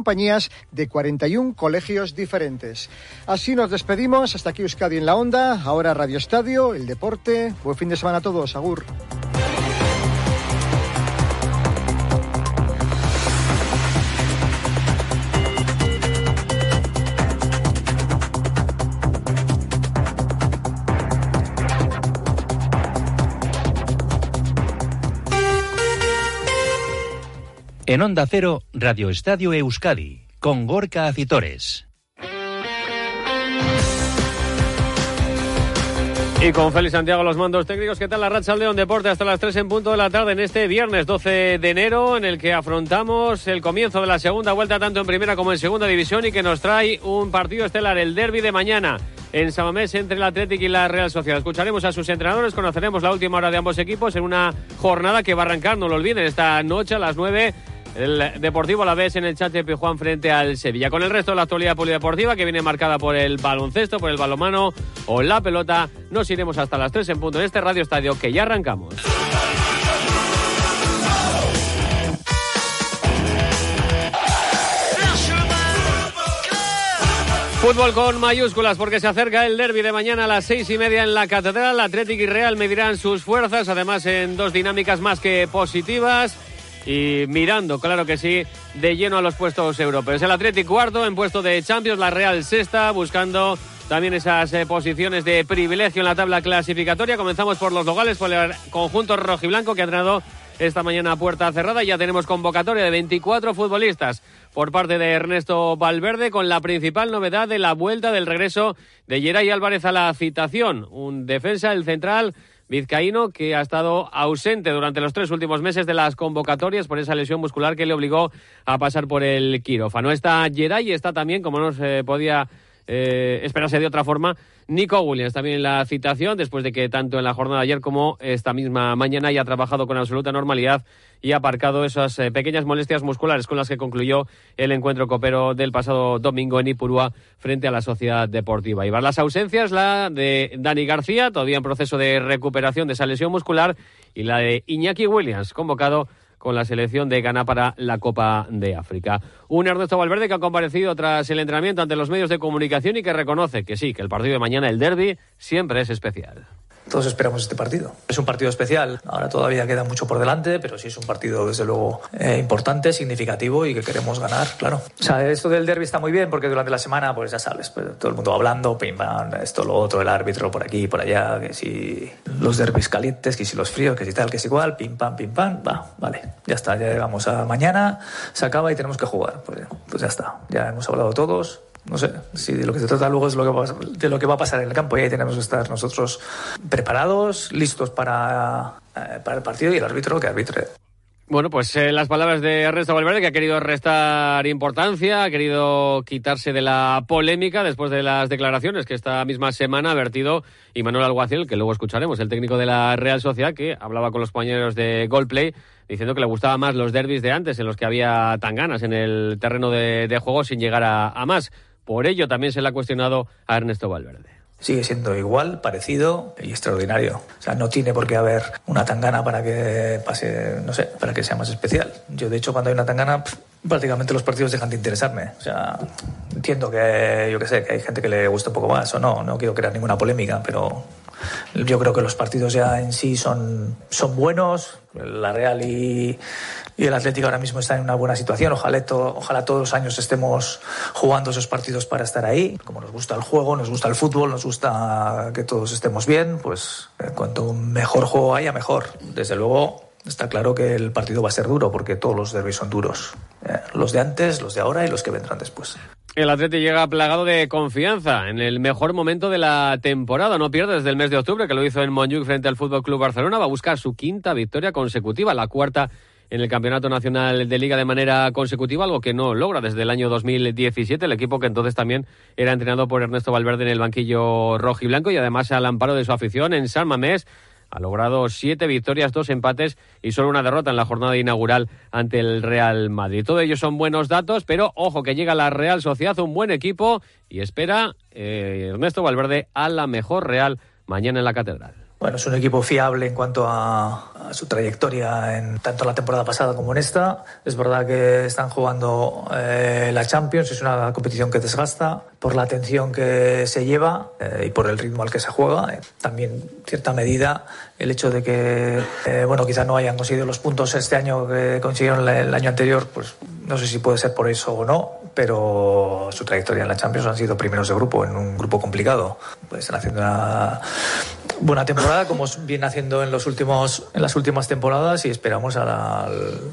compañías de 41 colegios diferentes. Así nos despedimos. Hasta aquí Euskadi en la Onda. Ahora Radio Estadio, el deporte. Buen fin de semana a todos. Agur. En Onda Cero, Radio Estadio Euskadi, con Gorka Acitores. Y con Félix Santiago los mandos técnicos, ¿qué tal la racha León Deporte hasta las 3 en punto de la tarde en este viernes 12 de enero en el que afrontamos el comienzo de la segunda vuelta tanto en primera como en segunda división y que nos trae un partido estelar, el derby de mañana en Samamés entre el Atlético y la Real Sociedad. Escucharemos a sus entrenadores, conoceremos la última hora de ambos equipos en una jornada que va a arrancar, no lo olviden, esta noche a las 9 el Deportivo la ves en el chat de Pijuán frente al Sevilla. Con el resto de la actualidad polideportiva que viene marcada por el baloncesto, por el balomano o la pelota, nos iremos hasta las 3 en punto en este Radio Estadio que ya arrancamos. Fútbol con mayúsculas porque se acerca el derby de mañana a las seis y media en la Catedral. Atlético y Real medirán sus fuerzas, además en dos dinámicas más que positivas y mirando, claro que sí, de lleno a los puestos europeos. El Atlético cuarto en puesto de Champions, la Real sexta, buscando también esas eh, posiciones de privilegio en la tabla clasificatoria. Comenzamos por los locales, por el conjunto rojiblanco que ha entrenado esta mañana a puerta cerrada. Ya tenemos convocatoria de 24 futbolistas por parte de Ernesto Valverde, con la principal novedad de la vuelta del regreso de Geray Álvarez a la citación. Un defensa, el central vizcaíno que ha estado ausente durante los tres últimos meses de las convocatorias por esa lesión muscular que le obligó a pasar por el quirófano. Está Geray y está también, como no se podía eh, esperarse de otra forma, Nico Williams también en la citación, después de que tanto en la jornada de ayer como esta misma mañana haya trabajado con absoluta normalidad y ha aparcado esas eh, pequeñas molestias musculares con las que concluyó el encuentro copero del pasado domingo en Ipurúa frente a la Sociedad Deportiva Ibar. Las ausencias, la de Dani García, todavía en proceso de recuperación de esa lesión muscular, y la de Iñaki Williams, convocado con la selección de Ghana para la Copa de África. Un Ernesto Valverde que ha comparecido tras el entrenamiento ante los medios de comunicación y que reconoce que sí, que el partido de mañana, el derby, siempre es especial. Todos esperamos este partido. Es un partido especial. Ahora todavía queda mucho por delante, pero sí es un partido, desde luego, eh, importante, significativo y que queremos ganar, claro. O sea, esto del derby está muy bien porque durante la semana, pues ya sabes, pues, todo el mundo hablando, pim, pam, esto, lo otro, el árbitro por aquí, por allá, que si los derbis calientes, que si los fríos, que si tal, que si igual, pim, pam, pim, pam, va, vale, ya está, ya llegamos a mañana, se acaba y tenemos que jugar. Pues, pues ya está, ya hemos hablado todos, no sé, si de lo que se trata luego es lo que va, de lo que va a pasar en el campo y ahí tenemos que estar nosotros preparados, listos para, eh, para el partido y el árbitro que arbitre. Bueno, pues eh, las palabras de Ernesto Valverde, que ha querido restar importancia, ha querido quitarse de la polémica después de las declaraciones que esta misma semana ha vertido Manuel Alguacil, que luego escucharemos, el técnico de la Real Sociedad, que hablaba con los compañeros de Goldplay, diciendo que le gustaba más los derbis de antes, en los que había tan ganas en el terreno de, juego sin llegar a más. Por ello también se le ha cuestionado a Ernesto Valverde sigue siendo igual, parecido y extraordinario. O sea, no tiene por qué haber una tangana para que pase, no sé, para que sea más especial. Yo, de hecho, cuando hay una tangana, prácticamente los partidos dejan de interesarme. O sea, entiendo que, yo qué sé, que hay gente que le gusta un poco más o no, no quiero crear ninguna polémica, pero yo creo que los partidos ya en sí son, son buenos. La Real y, y el Atlético ahora mismo está en una buena situación. Ojalá, ojalá todos los años estemos jugando esos partidos para estar ahí. Como nos gusta el juego, nos gusta el fútbol, nos gusta que todos estemos bien, pues eh, cuanto mejor juego haya, mejor. Desde luego, está claro que el partido va a ser duro porque todos los derbis son duros. Eh, los de antes, los de ahora y los que vendrán después. El Atleti llega plagado de confianza en el mejor momento de la temporada. No pierde desde el mes de octubre, que lo hizo en Montjuic frente al Fútbol Club Barcelona. Va a buscar su quinta victoria consecutiva, la cuarta en el Campeonato Nacional de Liga de manera consecutiva, algo que no logra desde el año 2017, el equipo que entonces también era entrenado por Ernesto Valverde en el banquillo rojo y blanco y además al amparo de su afición en San Mamés. Ha logrado siete victorias, dos empates y solo una derrota en la jornada inaugural ante el Real Madrid. Todo ello son buenos datos, pero ojo que llega la Real Sociedad, un buen equipo y espera eh, Ernesto Valverde a la mejor Real mañana en la Catedral. Bueno, es un equipo fiable en cuanto a, su trayectoria en tanto la temporada pasada como en esta. Es verdad que están jugando eh, la Champions, es una competición que desgasta por la atención que se lleva eh, y por el ritmo al que se juega. Eh, también, cierta medida, el hecho de que, bueno, quizás no hayan conseguido los puntos este año que consiguieron el año anterior, pues no sé si puede ser por eso o no, pero su trayectoria en la Champions han sido primeros de grupo, en un grupo complicado. Pues están haciendo una buena temporada como viene haciendo en los últimos en las últimas temporadas y esperamos a,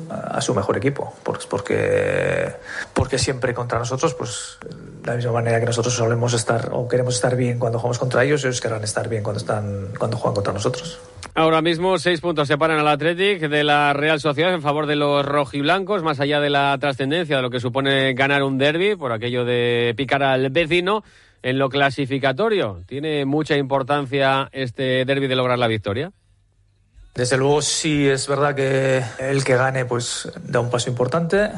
a su mejor equipo porque porque siempre contra nosotros pues de la misma manera que nosotros solemos estar o queremos estar bien cuando jugamos contra ellos ellos querrán estar bien cuando están cuando juegan contra nosotros. Ahora mismo seis puntos separan al Athletic de la Real Sociedad en favor de los rojiblancos, más allá de la trascendencia de lo que supone ganar un derby por aquello de picar al vecino en lo clasificatorio. ¿Tiene mucha importancia este derby de lograr la victoria? Desde luego sí es verdad que el que gane pues da un paso importante.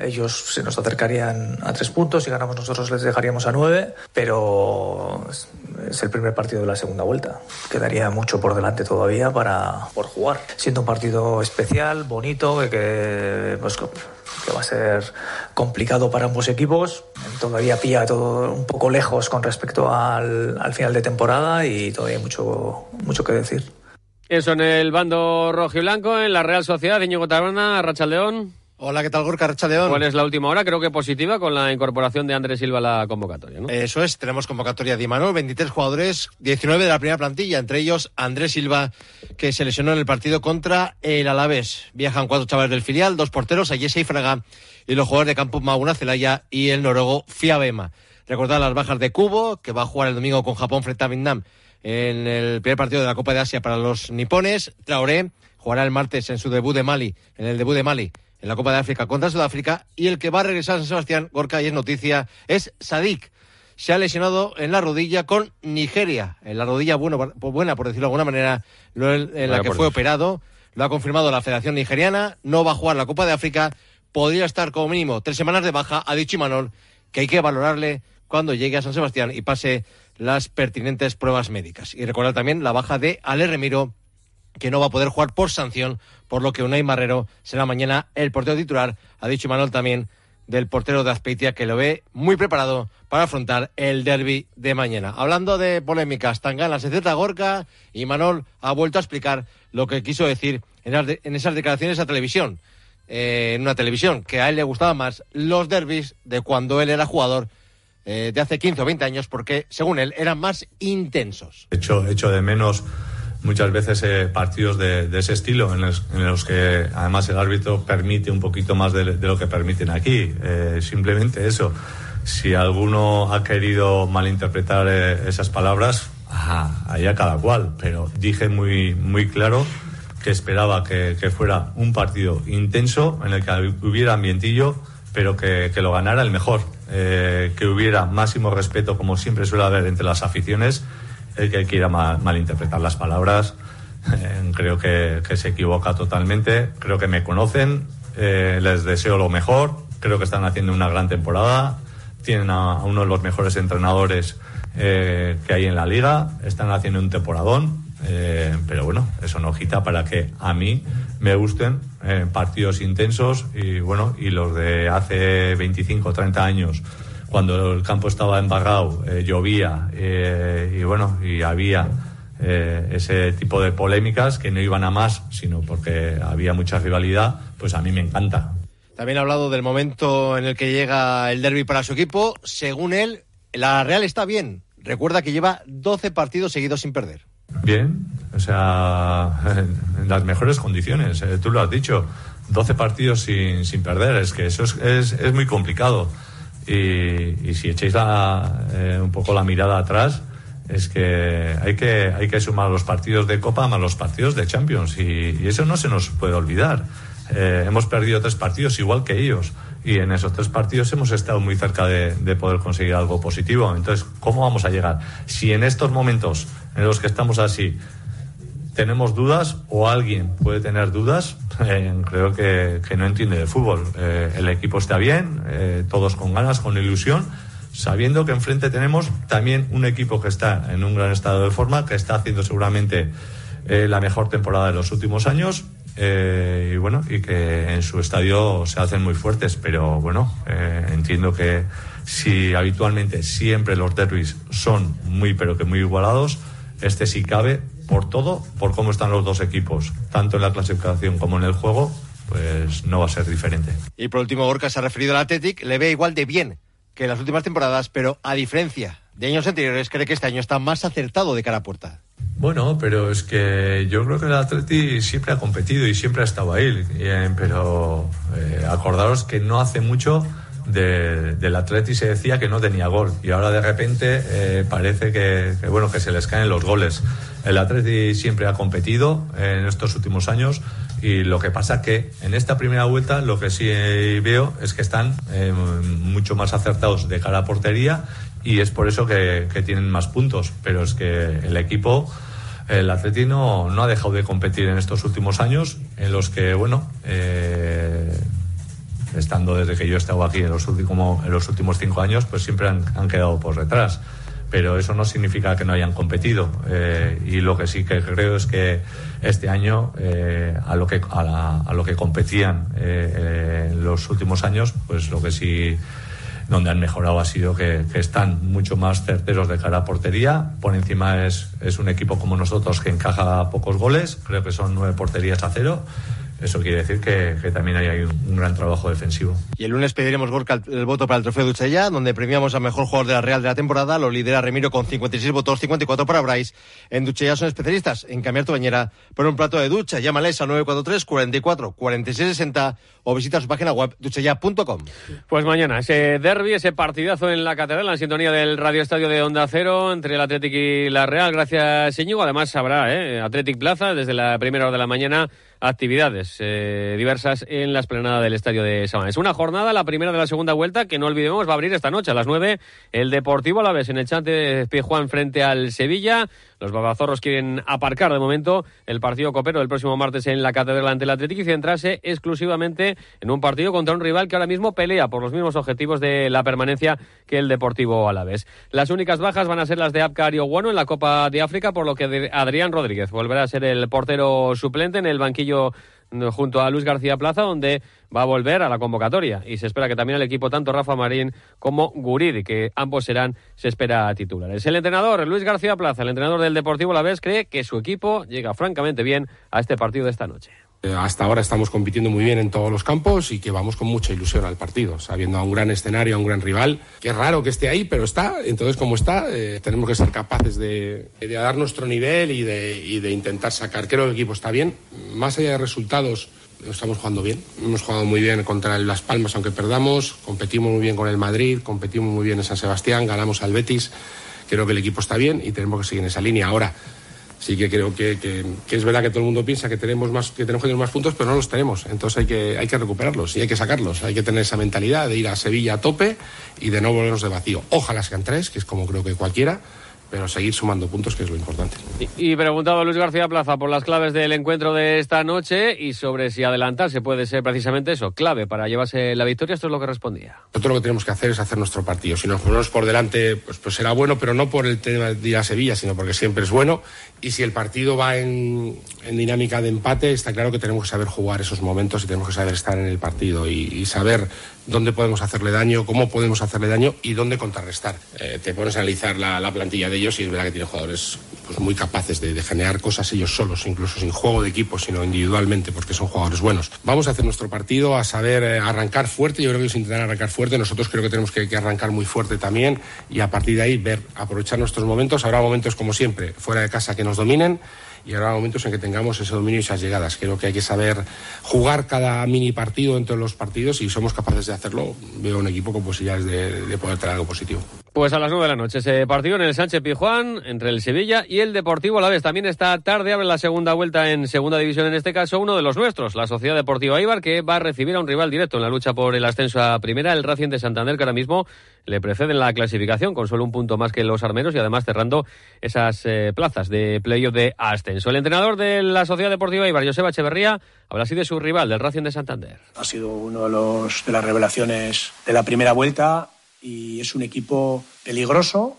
Ellos se nos acercarían a tres puntos y ganamos nosotros les dejaríamos a nueve, pero es el primer partido de la segunda vuelta. Quedaría mucho por delante todavía para por jugar. Siendo un partido especial, bonito, que pues, que va a ser complicado para ambos equipos. Todavía pilla todo un poco lejos con respecto al, al final de temporada y todavía hay mucho, mucho que decir. Eso en el bando rojo y blanco, en la Real Sociedad, Íñigo Tarona, León. Hola, ¿qué tal, Gorka León? ¿Cuál es la última hora? Creo que positiva con la incorporación de Andrés Silva a la convocatoria, ¿no? Eso es, tenemos convocatoria de Imanol, 23 jugadores, 19 de la primera plantilla, entre ellos Andrés Silva, que se lesionó en el partido contra el Alavés. Viajan cuatro chavales del filial, dos porteros, Ayese y Fraga, y los jugadores de campo Maguna Celaya y el noruego Fiabema. Recordar las bajas de Cubo, que va a jugar el domingo con Japón frente a Vietnam en el primer partido de la Copa de Asia para los nipones. Traoré jugará el martes en su debut de Mali, en el debut de Mali en la Copa de África contra Sudáfrica y el que va a regresar a San Sebastián, Gorka, y es noticia, es Sadik. Se ha lesionado en la rodilla con Nigeria, en la rodilla bueno, buena, por decirlo de alguna manera, en la que fue operado. Lo ha confirmado la Federación Nigeriana, no va a jugar la Copa de África, podría estar como mínimo tres semanas de baja, ha dicho Imanol que hay que valorarle cuando llegue a San Sebastián y pase las pertinentes pruebas médicas. Y recordar también la baja de Ale Remiro, que no va a poder jugar por sanción, por lo que Unai Marrero será mañana el portero titular. Ha dicho Manuel también del portero de Azpeitia que lo ve muy preparado para afrontar el derby de mañana. Hablando de polémicas, Tangana se Z Gorka y Manol ha vuelto a explicar lo que quiso decir en, esas declaraciones a televisión, eh, en una televisión, que a él le gustaban más los derbis de cuando él era jugador eh, de hace 15 o 20 años, porque según él eran más intensos. Hecho, hecho de menos muchas veces eh, partidos de, ese estilo en los, que además el árbitro permite un poquito más de, lo que permiten aquí. Eh, simplemente eso. Si alguno ha querido malinterpretar eh, esas palabras, allá cada cual. Pero dije muy, muy claro que esperaba que, fuera un partido intenso en el que hubiera ambientillo, pero que, lo ganara el mejor. que hubiera máximo respeto, como siempre suele haber entre las aficiones el que quiera malinterpretar las palabras eh, creo que, se equivoca totalmente. Creo que me conocen, eh, les deseo lo mejor, creo que están haciendo una gran temporada, tienen a, uno de los mejores entrenadores eh, que hay en la liga, están haciendo un temporadón, pero bueno, eso no quita para que a mí me gusten partidos intensos y bueno, y los de hace 25 o 30 años cuando el campo estaba embarrado, eh, llovía eh, y bueno, y había eh, ese tipo de polémicas que no iban a más, sino porque había mucha rivalidad, pues a mí me encanta. También ha hablado del momento en el que llega el derby para su equipo. Según él, la Real está bien. Recuerda que lleva 12 partidos seguidos sin perder. Bien, o sea, en las mejores condiciones, tú lo has dicho. 12 partidos sin, sin perder, es que eso es, es, es muy complicado. Y, si echáis eh, un poco la mirada atrás, es que hay que, hay que sumar los partidos de Copa más los partidos de Champions. Y, eso no se nos puede olvidar. Eh, hemos perdido tres partidos igual que ellos. Y en esos tres partidos hemos estado muy cerca de, poder conseguir algo positivo. Entonces, ¿cómo vamos a llegar? Si en estos momentos en los que estamos así tenemos dudas o alguien puede tener dudas, eh, creo que, no entiende de fútbol. Eh, el equipo está bien, eh, todos con ganas, con ilusión, sabiendo que enfrente tenemos también un equipo que está en un gran estado de forma, que está haciendo seguramente eh, la mejor temporada de los últimos años. Y bueno, y que en su estadio se hacen muy fuertes, pero bueno, entiendo que si habitualmente siempre los derbis son muy, pero que muy igualados, este sí cabe por todo, por cómo están los dos equipos, tanto en la clasificación como en el juego, pues no va a ser diferente. Y por último, Gorka se ha referido al Athletic, le ve igual de bien que en las últimas temporadas, pero a diferencia de años anteriores, cree que este año está más acertado de cara a puerta. Bueno, pero es que yo creo que el Atleti siempre ha competido y siempre ha estado ahí. Eh, pero eh, acordaros que no hace mucho de, del Atleti se decía que no tenía gol y ahora de repente eh, parece que, bueno que se les caen los goles. El Atleti siempre ha competido en estos últimos años y lo que pasa que en esta primera vuelta lo que sí veo es que están eh, mucho más acertados de cara a portería y es por eso que, que, tienen más puntos. Pero es que el equipo, el Atletino, no ha dejado de competir en estos últimos años, en los que, bueno, eh, desde que yo he estado aquí en los, últimos, en los últimos cinco años, pues siempre han, han quedado por detrás pero eso no significa que no hayan competido. Eh, y lo que sí que creo es que este año, eh, a, lo que, a, la, a, lo que competían eh, en los últimos años, pues lo que sí donde han mejorado ha sido que, que, están mucho más certeros de cara a portería. Por encima es, es un equipo como nosotros que encaja pocos goles, creo que son nueve porterías a cero eso quiere decir que, que también hay, hay un, un, gran trabajo defensivo. Y el lunes pediremos Gorka el, el voto para el trofeo Duchella, donde premiamos al mejor jugador de la Real de la temporada. Lo lidera Remiro con 56 votos, 54 para Bryce. En Duchella son especialistas en cambiar tu bañera por un plato de ducha. Llámales al 943 44 46 60 o visita su página web duchella.com. Pues mañana ese derby, ese partidazo en la catedral, en sintonía del Radio Estadio de Onda Cero entre el Athletic y la Real. Gracias, Íñigo. Además habrá ¿eh? Athletic Plaza desde la primera hora de la mañana actividades eh, diversas en la esplanada del estadio de Samanes. Una jornada, la primera de la segunda vuelta, que no olvidemos va a abrir esta noche a las 9 el Deportivo Alavés en el Chante Pizjuán frente al Sevilla. Los babazorros quieren aparcar de momento el partido copero del próximo martes en la Catedral ante el Atlético y centrarse exclusivamente en un partido contra un rival que ahora mismo pelea por los mismos objetivos de la permanencia que el Deportivo Alavés. Las únicas bajas van a ser las de Abkar y Oguano en la Copa de África, por lo que Adrián Rodríguez volverá a ser el portero suplente en el banquillo junto a Luis García Plaza, donde va a volver a la convocatoria. Y se espera que también el equipo, tanto Rafa Marín como Guridi, que ambos serán, se espera, titulares. El entrenador, Luis García Plaza, el entrenador del Deportivo La Vez, cree que su equipo llega francamente bien a este partido de esta noche. Hasta ahora estamos compitiendo muy bien en todos los campos y que vamos con mucha ilusión al partido, sabiendo a un gran escenario, a un gran rival. Que es raro que esté ahí, pero está. Entonces, como está, eh, tenemos que ser capaces de, dar nuestro nivel y de, y de intentar sacar. Creo que el equipo está bien. Más allá de resultados, estamos jugando bien. Hemos jugado muy bien contra Las Palmas, aunque perdamos. Competimos muy bien con el Madrid, competimos muy bien en San Sebastián, ganamos al Betis. Creo que el equipo está bien y tenemos que seguir en esa línea. Ahora, sí que creo que, que, es verdad que todo el mundo piensa que tenemos más que tenemos que tener más puntos pero no los tenemos. Entonces hay que hay que recuperarlos y hay que sacarlos. Hay que tener esa mentalidad de ir a Sevilla a tope y de no volvernos de vacío. Ojalá sean tres que es como creo que cualquiera pero seguir sumando puntos, que es lo importante. Y, y preguntaba Luis García Plaza por las claves del encuentro de esta noche y sobre si adelantarse puede ser precisamente eso, clave para llevarse la victoria. Esto es lo que respondía. Nosotros lo que tenemos que hacer es hacer nuestro partido. Si nos ponemos por delante, pues, pues será bueno, pero no por el tema de ir a Sevilla, sino porque siempre es bueno. Y si el partido va en, en dinámica de empate, está claro que tenemos que saber jugar esos momentos y tenemos que saber estar en el partido y, saber dónde podemos hacerle daño, cómo podemos hacerle daño y dónde contrarrestar. Eh, te pones a analizar la, la, plantilla de ellos y es verdad que tienen jugadores pues, muy capaces de, de, generar cosas ellos solos, incluso sin juego de equipo, sino individualmente, porque son jugadores buenos. Vamos a hacer nuestro partido, a saber eh, arrancar fuerte. Yo creo que ellos intentarán arrancar fuerte. Nosotros creo que tenemos que, que, arrancar muy fuerte también y a partir de ahí ver, aprovechar nuestros momentos. Habrá momentos, como siempre, fuera de casa que nos dominen y habrá momentos en que tengamos ese dominio y esas llegadas. Creo que hay que saber jugar cada mini partido entre los partidos y somos capaces de hacerlo. Veo un equipo con posibilidades de, de poder traer algo positivo. Pues a las nueve de la noche ese partido en el Sánchez Pijuán entre el Sevilla y el Deportivo la vez. También esta tarde abre la segunda vuelta en segunda división, en este caso uno de los nuestros, la Sociedad Deportiva Ibar, que va a recibir a un rival directo en la lucha por el ascenso a primera, el Racing de Santander, que ahora mismo le precede en la clasificación con solo un punto más que los armeros y además cerrando esas eh, plazas de playoff de ascenso. El entrenador de la Sociedad Deportiva Ibar, Joseba Echeverría, habla así de su rival, del Racing de Santander. Ha sido uno de, los, de las revelaciones de la primera vuelta y es un equipo peligroso,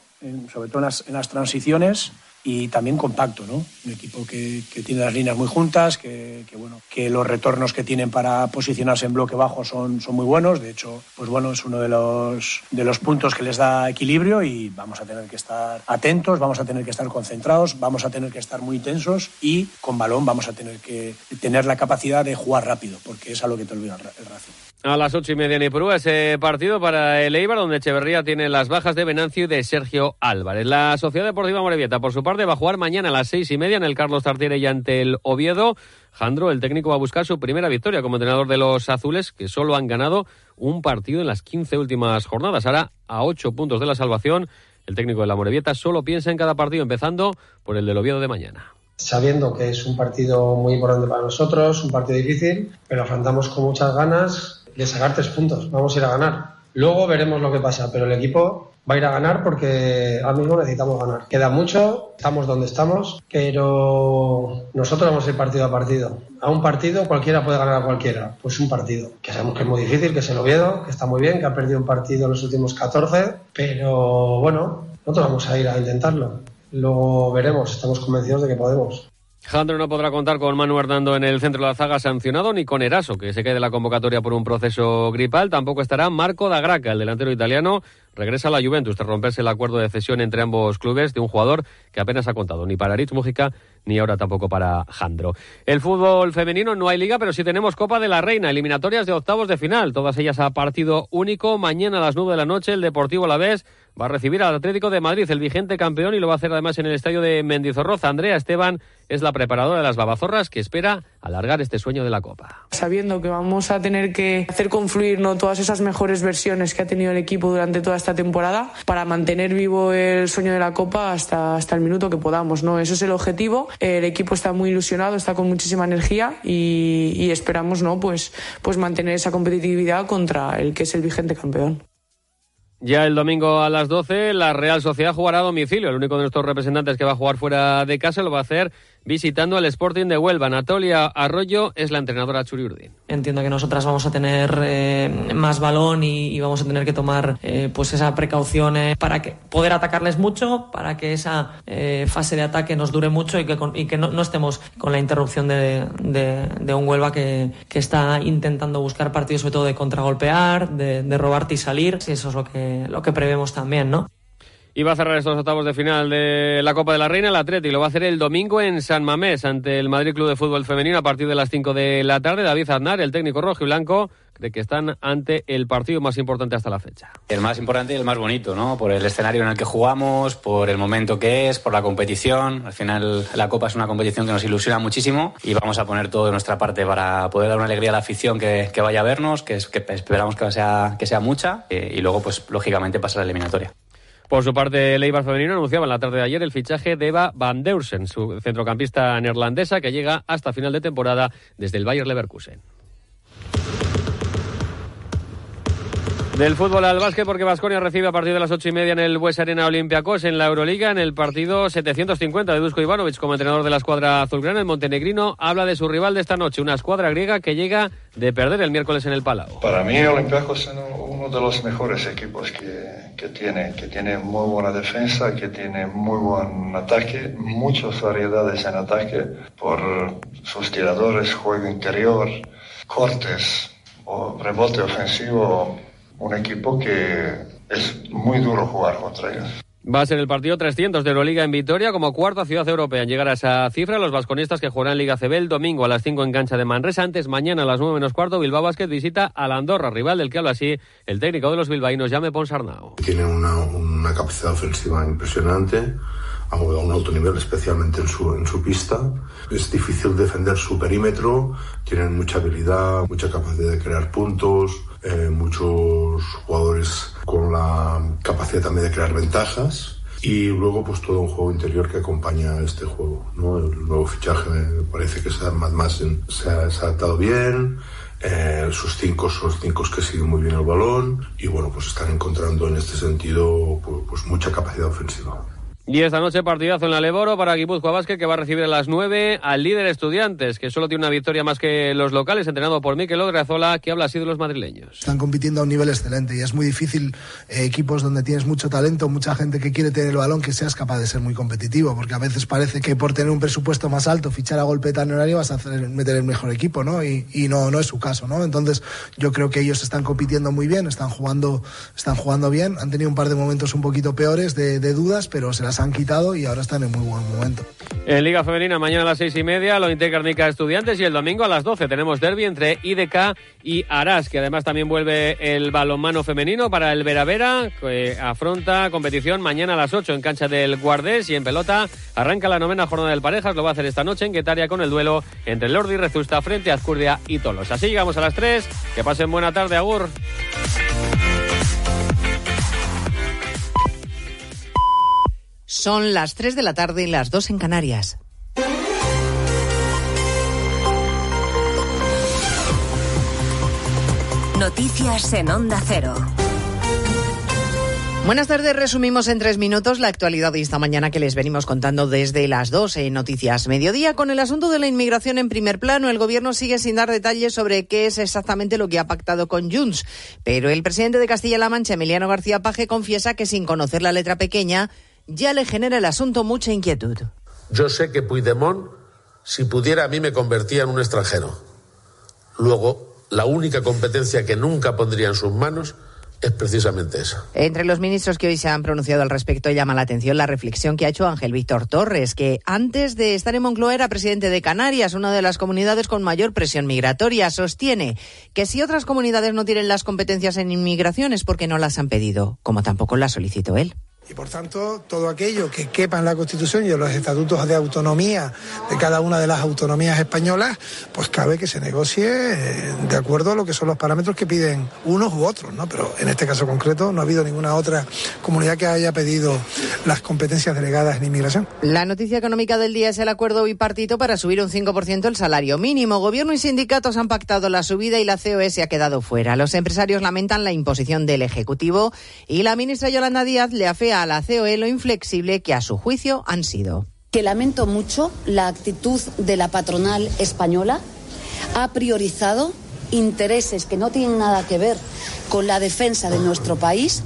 sobre todo en las transiciones y también compacto, ¿no? Un equipo que, tiene las líneas muy juntas, que, bueno, que los retornos que tienen para posicionarse en bloque bajo son, son muy buenos. De hecho, pues bueno, es uno de los, de los puntos que les da equilibrio y vamos a tener que estar atentos, vamos a tener que estar concentrados, vamos a tener que estar muy tensos y con balón vamos a tener que tener la capacidad de jugar rápido, porque es a lo que te olvida el Racing. A las ocho y media en Ipurú, ese partido para el Eibar, donde Echeverría tiene las bajas de Venancio y de Sergio Álvarez. La Sociedad Deportiva Morevieta, por su parte, va a jugar mañana a las seis y media en el Carlos Tartiere y ante el Oviedo. Jandro, el técnico, va a buscar su primera victoria como entrenador de los azules, que solo han ganado un partido en las quince últimas jornadas. Ahora, a ocho puntos de la salvación, el técnico de la Morevieta solo piensa en cada partido, empezando por el del Oviedo de mañana sabiendo que es un partido muy importante para nosotros, un partido difícil, pero afrontamos con muchas ganas de sacar tres puntos. Vamos a ir a ganar. Luego veremos lo que pasa, pero el equipo va a ir a ganar porque ahora mismo necesitamos ganar. Queda mucho, estamos donde estamos, pero nosotros vamos a ir partido a partido. A un partido cualquiera puede ganar a cualquiera, pues un partido. Que sabemos que es muy difícil, que se lo Oviedo, que está muy bien, que ha perdido un partido en los últimos 14, pero bueno, nosotros vamos a ir a intentarlo. Luego veremos, estamos convencidos de que podemos. Jandro no podrá contar con Manu Hernando en el centro de la zaga sancionado, ni con Eraso, que se cae de la convocatoria por un proceso gripal. Tampoco estará Marco da Graca, el delantero italiano. Regresa a la Juventus tras romperse el acuerdo de cesión entre ambos clubes de un jugador que apenas ha contado ni para Rich Mújica ni ahora tampoco para Jandro. El fútbol femenino no hay liga, pero sí tenemos Copa de la Reina, eliminatorias de octavos de final, todas ellas a partido único. Mañana a las nueve de la noche el Deportivo La Vez va a recibir al Atlético de Madrid, el vigente campeón, y lo va a hacer además en el estadio de Mendizorroza. Andrea Esteban es la preparadora de las babazorras que espera alargar este sueño de la Copa. Sabiendo que vamos a tener que hacer confluir ¿no? todas esas mejores versiones que ha tenido el equipo durante toda esta temporada para mantener vivo el sueño de la Copa hasta, hasta el minuto que podamos. ¿no? Eso es el objetivo. El equipo está muy ilusionado, está con muchísima energía y, y esperamos ¿no? pues, pues mantener esa competitividad contra el que es el vigente campeón. Ya el domingo a las 12 la Real Sociedad jugará a domicilio. El único de nuestros representantes que va a jugar fuera de casa lo va a hacer visitando al Sporting de Huelva. Anatolia Arroyo es la entrenadora Churi Entiendo que nosotras vamos a tener eh, más balón y, vamos a tener que tomar eh, pues esa precaución eh, para que poder atacarles mucho, para que esa fase de ataque nos dure mucho y que, y que no, estemos con la interrupción de, de, un Huelva que, que, está intentando buscar partidos sobre todo de contragolpear, de, de robarte y salir. Y eso es lo que, lo que prevemos también, ¿no? Y va a cerrar estos octavos de final de la Copa de la Reina el Atleti. Lo va a hacer el domingo en San Mamés ante el Madrid Club de Fútbol Femenino a partir de las 5 de la tarde. David Aznar, el técnico rojo y blanco, cree que están ante el partido más importante hasta la fecha. El más importante y el más bonito, ¿no? Por el escenario en el que jugamos, por el momento que es, por la competición. Al final la Copa es una competición que nos ilusiona muchísimo y vamos a poner todo de nuestra parte para poder dar una alegría a la afición que, vaya a vernos, que, es, que esperamos que sea, que sea mucha eh, y luego, pues lógicamente, pasar la eliminatoria. Por su parte, el Eibar femenino anunciaba en la tarde de ayer el fichaje de Eva Van Deursen, su centrocampista neerlandesa que llega hasta final de temporada desde el Bayer Leverkusen. Del fútbol al básquet, porque Vasconia recibe a partir de las ocho y media en el Bues Arena Olympiacos en la Euroliga, en el partido 750 de Dusko Ivanovic como entrenador de la escuadra azulgrana. El montenegrino habla de su rival de esta noche, una escuadra griega que llega de perder el miércoles en el Palau. Para mí, Olympiacos uno de los mejores equipos que, que tiene, que tiene muy buena defensa, que tiene muy buen ataque, muchas variedades en ataque por sus tiradores, juego interior, cortes o rebote ofensivo un equipo que es muy duro jugar contra ellos. Va a ser el partido 300 de Euroliga en Vitoria como cuarta ciudad europea en llegar a esa cifra. Los vasconistas que jugarán Liga CB el domingo a las 5 en cancha de Manresa. Antes, mañana a las 9 menos cuarto, Bilbao Basket visita a la Andorra, rival del que habla así el técnico de los bilbaínos, Llame Ponsarnau. Tiene una, una capacidad ofensiva impresionante a un alto nivel, especialmente en su, en su pista. Es difícil defender su perímetro, tienen mucha habilidad, mucha capacidad de crear puntos, eh, muchos jugadores con la capacidad también de crear ventajas y luego pues todo un juego interior que acompaña este juego. ¿no? El nuevo fichaje parece que se ha, más, se ha, adaptado bien, eh, sus cinco son cinco que siguen muy bien el balón y bueno pues están encontrando en este sentido pues, pues mucha capacidad ofensiva. Y esta noche partidazo en la Leboro para Guipúzcoa Vázquez que va a recibir a las 9 al líder Estudiantes, que solo tiene una victoria más que los locales, entrenado por Miquel Ograzola, que habla así de los madrileños. Están compitiendo a un nivel excelente y es muy difícil eh, equipos donde tienes mucho talento, mucha gente que quiere tener el balón, que seas capaz de ser muy competitivo, porque a veces parece que por tener un presupuesto más alto, fichar a golpe tan horario, vas a hacer, meter el mejor equipo, ¿no? Y, y no, no es su caso, ¿no? Entonces yo creo que ellos están compitiendo muy bien, están jugando, están jugando bien, han tenido un par de momentos un poquito peores de, de dudas, pero se las han quitado y ahora están en muy buen momento. En Liga Femenina, mañana a las seis y media, lo Intercarnica Estudiantes y el domingo a las 12 tenemos derby entre IDK y Aras, que además también vuelve el balonmano femenino para el Vera Vera, que afronta competición mañana a las 8 en cancha del Guardés y en pelota arranca la novena jornada del Parejas, lo va a hacer esta noche en Guetaria con el duelo entre Lordi Rezusta frente a Azcurdia y Tolos. Así llegamos a las 3, que pasen buena tarde, Agur. Son las 3 de la tarde y las 2 en Canarias. Noticias en Onda Cero. Buenas tardes, resumimos en tres minutos la actualidad de esta mañana que les venimos contando desde las 2 en Noticias Mediodía. Con el asunto de la inmigración en primer plano, el Gobierno sigue sin dar detalles sobre qué es exactamente lo que ha pactado con Junts. Pero el presidente de Castilla-La Mancha, Emiliano García Paje, confiesa que sin conocer la letra pequeña ya le genera el asunto mucha inquietud. Yo sé que Puigdemont, si pudiera, a mí me convertía en un extranjero. Luego, la única competencia que nunca pondría en sus manos es precisamente esa. Entre los ministros que hoy se han pronunciado al respecto llama la atención la reflexión que ha hecho Ángel Víctor Torres, que antes de estar en Moncloa era presidente de Canarias, una de las comunidades con mayor presión migratoria. Sostiene que si otras comunidades no tienen las competencias en inmigración es porque no las han pedido, como tampoco las solicitó él. Y por tanto, todo aquello que quepa en la Constitución y en los estatutos de autonomía de cada una de las autonomías españolas, pues cabe que se negocie eh, de acuerdo a lo que son los parámetros que piden unos u otros, ¿no? Pero en este caso concreto no ha habido ninguna otra comunidad que haya pedido las competencias delegadas en inmigración. La noticia económica del día es el acuerdo bipartito para subir un 5% el salario mínimo. Gobierno y sindicatos han pactado la subida y la COE se ha quedado fuera. Los empresarios lamentan la imposición del Ejecutivo y la ministra Yolanda Díaz le afea a la COE lo inflexible que a su juicio han sido. Que lamento mucho la actitud de la patronal española. Ha priorizado intereses que no tienen nada que ver con la defensa de nuestro país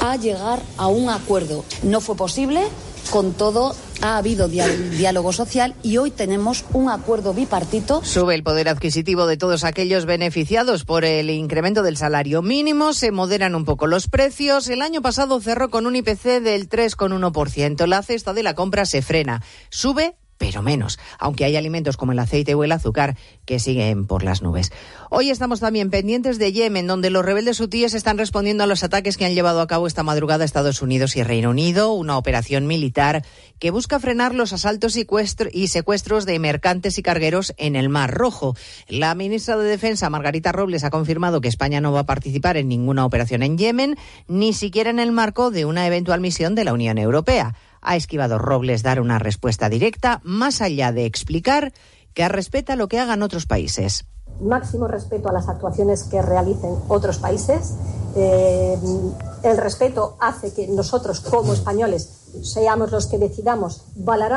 a llegar a un acuerdo. No fue posible, con todo ha habido diálogo social y hoy tenemos un acuerdo bipartito. Sube el poder adquisitivo de todos aquellos beneficiados por el incremento del salario mínimo, se moderan un poco los precios. El año pasado cerró con un IPC del 3,1%. La cesta de la compra se frena. Sube pero menos, aunque hay alimentos como el aceite o el azúcar que siguen por las nubes. Hoy estamos también pendientes de Yemen, donde los rebeldes hutíes están respondiendo a los ataques que han llevado a cabo esta madrugada Estados Unidos y Reino Unido, una operación militar que busca frenar los asaltos y secuestros de mercantes y cargueros en el Mar Rojo. La ministra de Defensa, Margarita Robles, ha confirmado que España no va a participar en ninguna operación en Yemen, ni siquiera en el marco de una eventual misión de la Unión Europea ha esquivado Robles dar una respuesta directa, más allá de explicar que respeta lo que hagan otros países. Máximo respeto a las actuaciones que realicen otros países. Eh, el respeto hace que nosotros, como españoles, seamos los que decidamos valorar